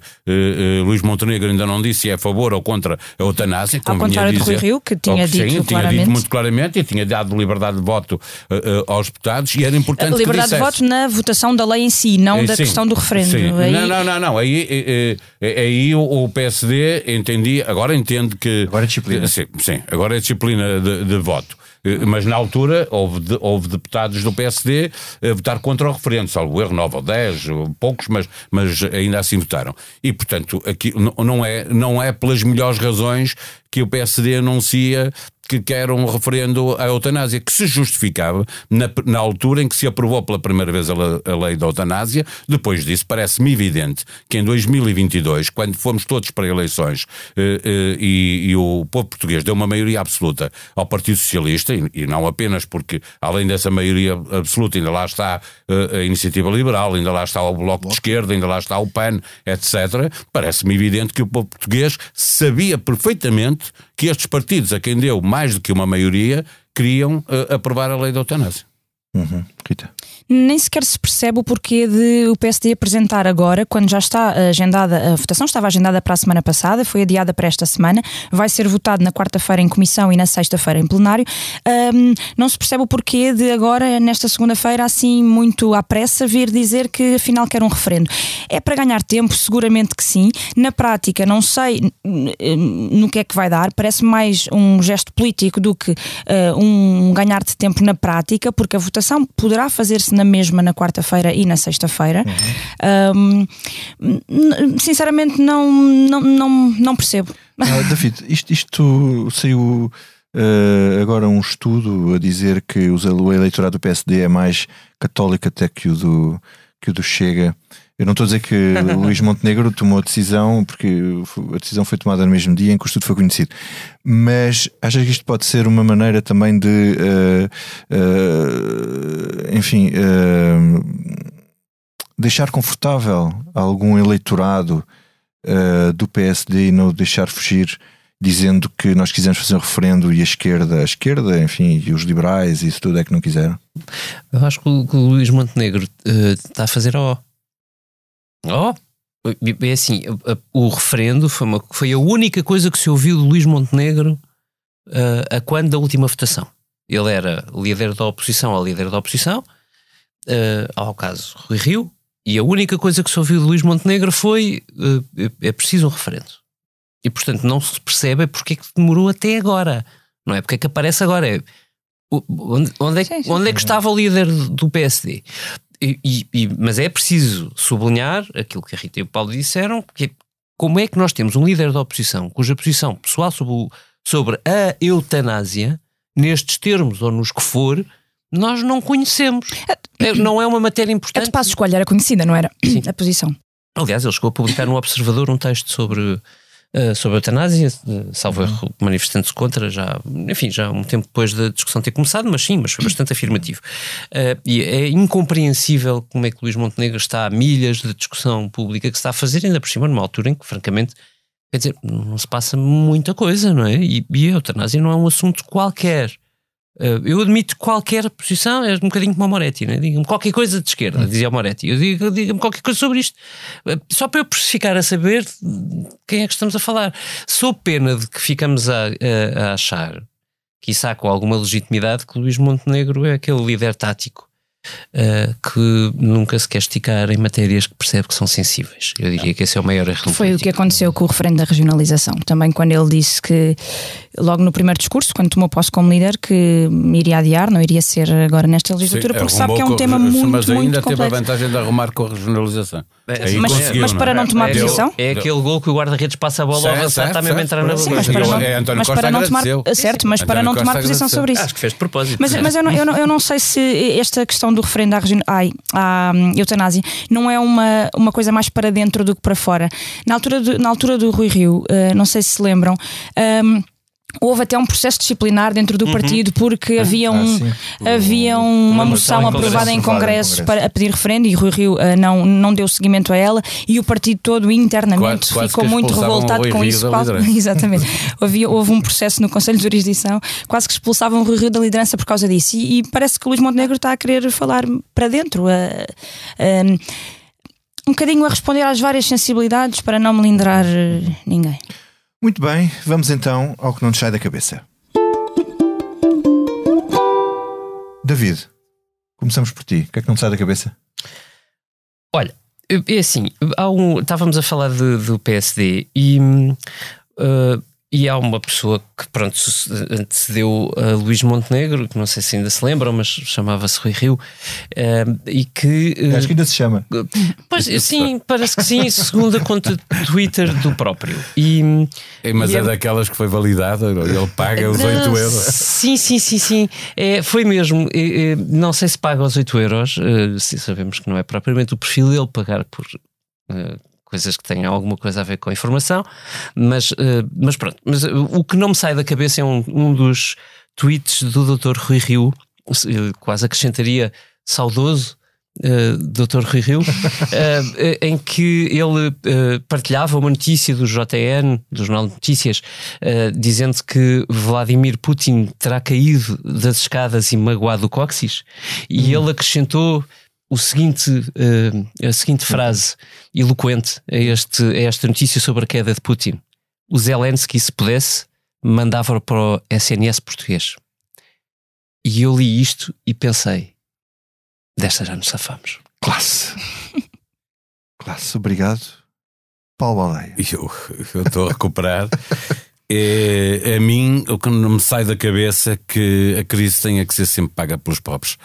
Luís Montenegro ainda não disse se é a favor ou contra a eutanásia. Ao contrário de dizer. Rui Rio, que tinha Oh, sim, dito tinha claramente. dito muito claramente e tinha dado liberdade de voto eh, eh, aos deputados e era importante A liberdade que de voto na votação da lei em si, não Eh, da sim, questão do referendo. sim. Aí- Não, não, não, não. Aí, aí o, o PSD entendia, agora entende que. Agora é disciplina. Sim, sim, agora é disciplina de, de voto. Eh, Mas na altura houve, de- houve deputados do PSD a votar contra o referendo, salvo erro, 9 ou 10, ou poucos, mas, mas ainda assim votaram. E, portanto, aqui não é, não é pelas melhores razões que o PSD anuncia que quer um referendo à eutanásia, que se justificava na, na altura em que se aprovou pela primeira vez a, le- a lei da eutanásia. Depois disso, parece-me evidente que em 2022, quando fomos todos para eleições eh, eh, e, e o povo português deu uma maioria absoluta ao Partido Socialista, e, e não apenas porque, além dessa maioria absoluta, ainda lá está eh, a Iniciativa Liberal, ainda lá está o Bloco de Esquerda, ainda lá está o PAN, etc., parece-me evidente que o povo português sabia perfeitamente que estes partidos, a quem deu mais do que uma maioria, queriam eh, aprovar a lei da eutanásia. Uhum. Rita. Nem sequer se percebe o porquê de o PSD apresentar agora, quando já está agendada, a votação estava agendada para a semana passada, foi adiada para esta semana, vai ser votado na quarta-feira em comissão e na sexta-feira em plenário. Um, não se percebe o porquê de agora, nesta segunda-feira, assim muito à pressa, vir dizer que afinal quer um referendo. É para ganhar tempo, seguramente que sim. Na prática, não sei no que é que vai dar, parece mais um gesto político do que uh, um ganhar de tempo na prática, porque a votação poderá fazer-se na mesma na quarta-feira e na sexta-feira. Uhum. Um, sinceramente, não, não, não, não percebo. Ah, [LAUGHS] David, isto, isto saiu uh, agora um estudo a dizer que o eleitorado do PSD é mais católico até que o do, que o do Chega. Eu não estou a dizer que [LAUGHS] Luís Montenegro tomou a decisão, porque a decisão foi tomada no mesmo dia em que o estudo foi conhecido. Mas achas que isto pode ser uma maneira também de, uh, uh, enfim, uh, deixar confortável algum eleitorado do PSD e não deixar fugir? Dizendo que nós quisemos fazer um referendo e a esquerda, a esquerda, enfim, e os liberais e isso tudo é que não quiseram? Eu acho que o, que o Luís Montenegro está a fazer O Oh, é assim, o referendo foi, uma, foi a única coisa que se ouviu de Luís Montenegro uh, a quando da última votação. Ele era líder da oposição ao líder da oposição, uh, ao caso Rui Rio, e a única coisa que se ouviu de Luís Montenegro foi uh, é preciso um referendo. E portanto não se percebe porque é que demorou até agora. Não é porque é que aparece agora. É, onde, onde, é, onde é que estava o líder do PSD? E, e, mas é preciso sublinhar aquilo que a Rita e o Paulo disseram, que é como é que nós temos um líder da oposição cuja posição pessoal sobre, o, sobre a eutanásia, nestes termos ou nos que for, nós não conhecemos. É, não é uma matéria importante. A de Passo Escolha era conhecida, não era? Sim. A posição. Aliás, ele chegou a publicar no Observador um texto sobre Uh, sobre a eutanásia, salvo erro, uhum. manifestando-se contra, já, enfim, já um tempo depois da discussão ter começado, mas sim, mas foi bastante afirmativo. Uh, e é incompreensível como é que Luís Montenegro está a milhas da discussão pública que está a fazer, ainda por cima, numa altura em que, francamente, quer dizer, não se passa muita coisa, não é? E, e a eutanásia não é um assunto qualquer. Uh, eu admito qualquer posição, é um bocadinho como a Moretti, né? diga-me qualquer coisa de esquerda, hum. dizia a Moretti. Eu digo, diga-me qualquer coisa sobre isto, uh, só para eu ficar a saber quem é que estamos a falar. Sou pena de que ficamos a, a, a achar, quiçá com alguma legitimidade, que Luís Montenegro é aquele líder tático uh, que nunca se quer esticar em matérias que percebe que são sensíveis. Eu diria que esse é o maior erro. Foi o que aconteceu com o referendo da regionalização. Também quando ele disse que, logo no primeiro discurso, quando tomou posse como líder, que iria adiar, não iria ser agora nesta legislatura, Sim, porque sabe que é um tema muito, mas ainda muito teve a vantagem de arrumar com a regionalização. É, mas, mas, para é? não tomar é, posição? É aquele gol que o guarda-redes passa a bola ao avançar, está mesmo a entrar na bola. Mas para não, é, mas para não tomar, certo, mas para não tomar posição sobre isso. Acho que fez de propósito. Mas, mas eu, não, eu, não, eu não sei se esta questão do referendo à, ai, à hum, eutanásia não é uma, uma coisa mais para dentro do que para fora. Na altura do, na altura do Rui Rio, uh, não sei se se lembram. Um, Houve até um processo disciplinar dentro do uhum. partido porque havia, um, ah, havia uma, moção aprovada em Congresso, para pedir referendo e Rui Rio uh, não, não deu seguimento a ela e o partido todo internamente quase, ficou muito revoltado com isso. [LAUGHS] Exatamente. havia, houve um processo no Conselho de Jurisdição, quase que expulsavam o Rui Rio da liderança por causa disso. E, e parece que o Luís Montenegro está a querer falar para dentro. Uh, um bocadinho a responder às várias sensibilidades para não melindrar ninguém. Muito bem, vamos então ao que não nos sai da cabeça. David, começamos por ti. O que é que não te sai da cabeça? Olha, é assim, um, estávamos a falar de, do PSD e uh, e há uma pessoa que, pronto, antecedeu a Luís Montenegro, que não sei se ainda se lembram, mas chamava-se Rui Rio, uh, e que. Uh, Acho que ainda se chama. Pois, sim, parece que sim, segundo a conta de Twitter do próprio. E, mas e é, é, daquelas que foi validada, ele paga os 8 euros. Sim, sim, sim, sim. É, foi mesmo. É, não sei se paga os 8 euros, uh, sabemos que não é propriamente o perfil dele pagar por coisas que tenham alguma coisa a ver com a informação, mas, uh, mas pronto. Mas, uh, o que não me sai da cabeça é um, um dos tweets do Dr. Rui Rio, quase acrescentaria saudoso, uh, Dr. Rui Rio, uh, [LAUGHS] em que ele uh, partilhava uma notícia do JN, do Jornal de Notícias, dizendo que Vladimir Putin terá caído das escadas e magoado o cóccix, e hum. ele acrescentou o seguinte, a seguinte frase eloquente a, este, a esta notícia sobre a queda de Putin. O Zelensky, se pudesse, mandava para o SNS português. E eu li isto e pensei: desta já nos safamos. Classe. [LAUGHS] Classe, obrigado. Paulo Baleia. Eu estou a recuperar. é, a mim, o que não me sai da cabeça é que a crise tenha que ser sempre paga pelos pobres.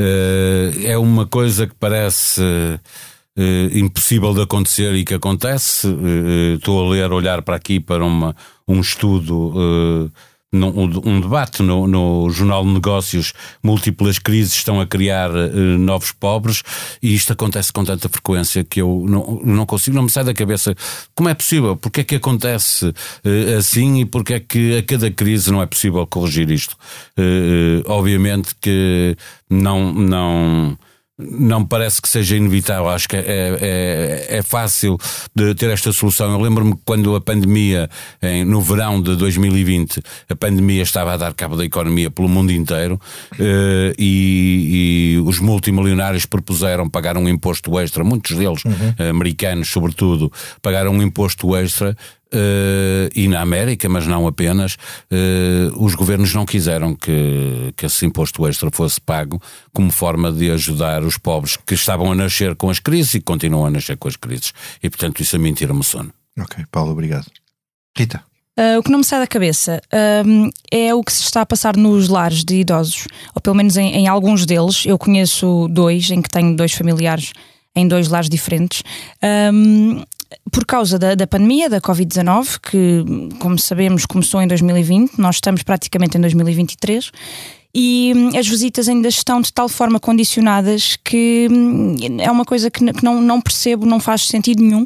Eh, é uma coisa que parece uh, impossível de acontecer e que acontece. Uh, estou a ler, olhar para aqui para uma, um estudo um debate no, no, Jornal de Negócios, múltiplas crises estão a criar uh, novos pobres e isto acontece com tanta frequência que eu não, não consigo, não me sai da cabeça como é possível, porque é que acontece uh, assim e porque é que a cada crise não é possível corrigir isto. Uh, obviamente que não, não não parece que seja inevitável. Acho que é, é, é fácil de ter esta solução. Eu lembro-me quando a pandemia, em, no verão de 2020, a pandemia estava a dar cabo da economia pelo mundo inteiro eh, e, e, os multimilionários propuseram pagar um imposto extra, muitos deles, uhum. americanos sobretudo, pagaram um imposto extra Uh, e na América, mas não apenas, uh, os governos não quiseram que, que esse imposto extra fosse pago como forma de ajudar os pobres que estavam a nascer com as crises e que continuam a nascer com as crises. E, portanto, isso a mim tira-me sono. Ok, Paulo, obrigado. Rita. Uh, o que não me sai da cabeça uh, é o que se está a passar nos lares de idosos, ou pelo menos em, em, alguns deles. Eu conheço dois, em que tenho dois familiares em dois lares diferentes por causa da, da pandemia, da Covid-19, que, como sabemos, começou em 2020, nós estamos praticamente em 2023 e hum, as visitas ainda estão de tal forma condicionadas que hum, é uma coisa que, não, não percebo, não faz sentido nenhum.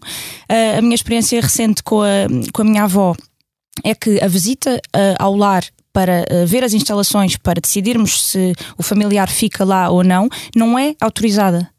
A minha experiência recente com a, com a minha avó é que a visita ao lar para ver as instalações, para decidirmos se o familiar fica lá ou não, não é autorizada.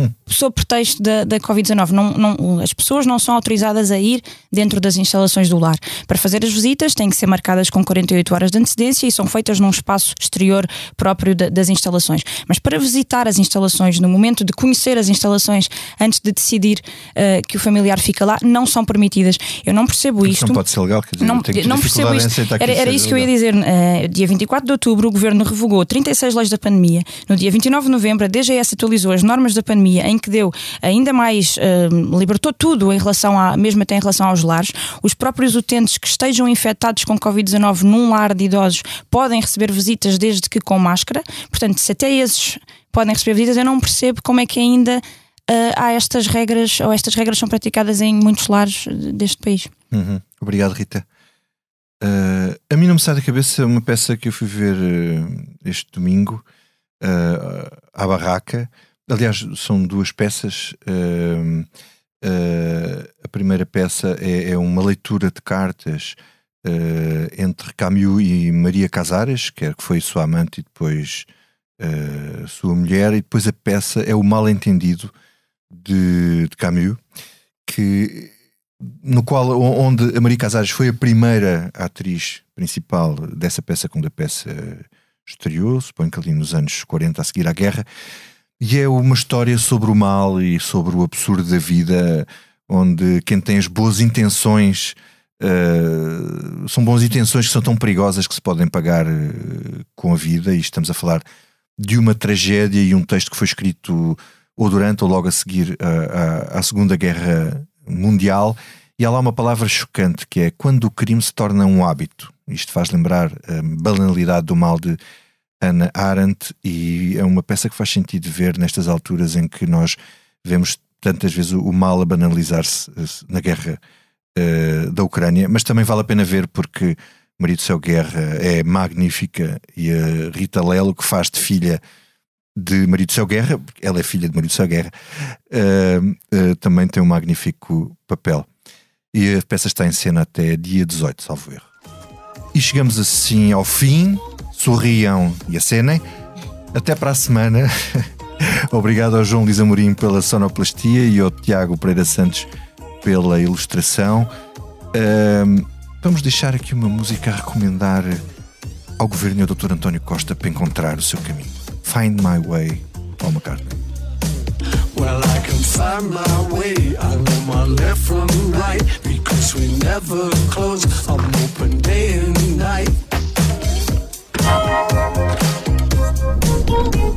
Hum. Sob pretexto da, da Covid-19, não, não, as pessoas não são autorizadas a ir dentro das instalações do lar. Para fazer as visitas, têm que ser marcadas com 48 horas de antecedência e são feitas num espaço exterior próprio das instalações. Mas para visitar as instalações, no momento de conhecer as instalações, antes de decidir uh, que o familiar fica lá, não são permitidas. Eu não percebo isto. Não pode ser legal, quer dizer, não, não percebo isto. Era, era isso que eu ia dizer. Uh, dia 24 de outubro, o governo revogou 36 leis da pandemia. No dia 29 de novembro, a DGS atualizou as normas da pandemia pandemia, em que deu ainda mais, uh, libertou tudo em relação a, mesmo até em relação aos lares, os próprios utentes que estejam infectados com Covid-19 num lar de idosos podem receber visitas desde que com máscara. Portanto, se até esses podem receber visitas, eu não percebo como é que ainda uh, há estas regras, ou estas regras são praticadas em muitos lares deste país. Uhum. Obrigado, Rita. Uh, a mim não me sai da cabeça uma peça que eu fui ver uh, este domingo uh, à barraca, Aliás, são duas peças. Uh, uh, a primeira peça é, é, uma leitura de cartas uh, entre Camus e Maria Casares, que, é, que foi sua amante e depois eh, sua mulher, e depois a peça é o mal-entendido de, de, Camus, que, no qual, onde a Maria Casares foi a primeira atriz principal dessa peça, quando a peça estreou, suponho que ali nos anos 40, a seguir à guerra, e é uma história sobre o mal e sobre o absurdo da vida, onde quem tem as boas intenções uh, são boas intenções que são tão perigosas que se podem pagar uh, com a vida. E estamos a falar de uma tragédia e um texto que foi escrito ou durante ou logo a seguir à, à Segunda Guerra Mundial. E há lá uma palavra chocante que é quando o crime se torna um hábito. Isto faz lembrar a banalidade do mal de Ana Arendt, e é uma peça que faz sentido ver nestas alturas em que nós vemos tantas vezes o mal a banalizar-se eh, na guerra uh, da Ucrânia, mas também vale a pena ver porque Maria do Céu Guerra é magnífica e a Rita Lelo, que faz de filha de Maria do Céu Guerra, porque ela é filha de Maria do Céu Guerra, uh, uh, também tem um magnífico papel. E a peça está em cena até dia 18, salvo erro. E chegamos assim ao fim sorriam e acenem. Até para a semana. [LAUGHS] Obrigado ao João Luís Amorim pela sonoplastia e ao Tiago Pereira Santos pela ilustração. Um, vamos deixar aqui uma música a recomendar ao governo e ao Dr. António Costa para encontrar o seu caminho. Find My Way, Paul McCartney. Well, I can find my way. I know my left from right because we never close. Thank you.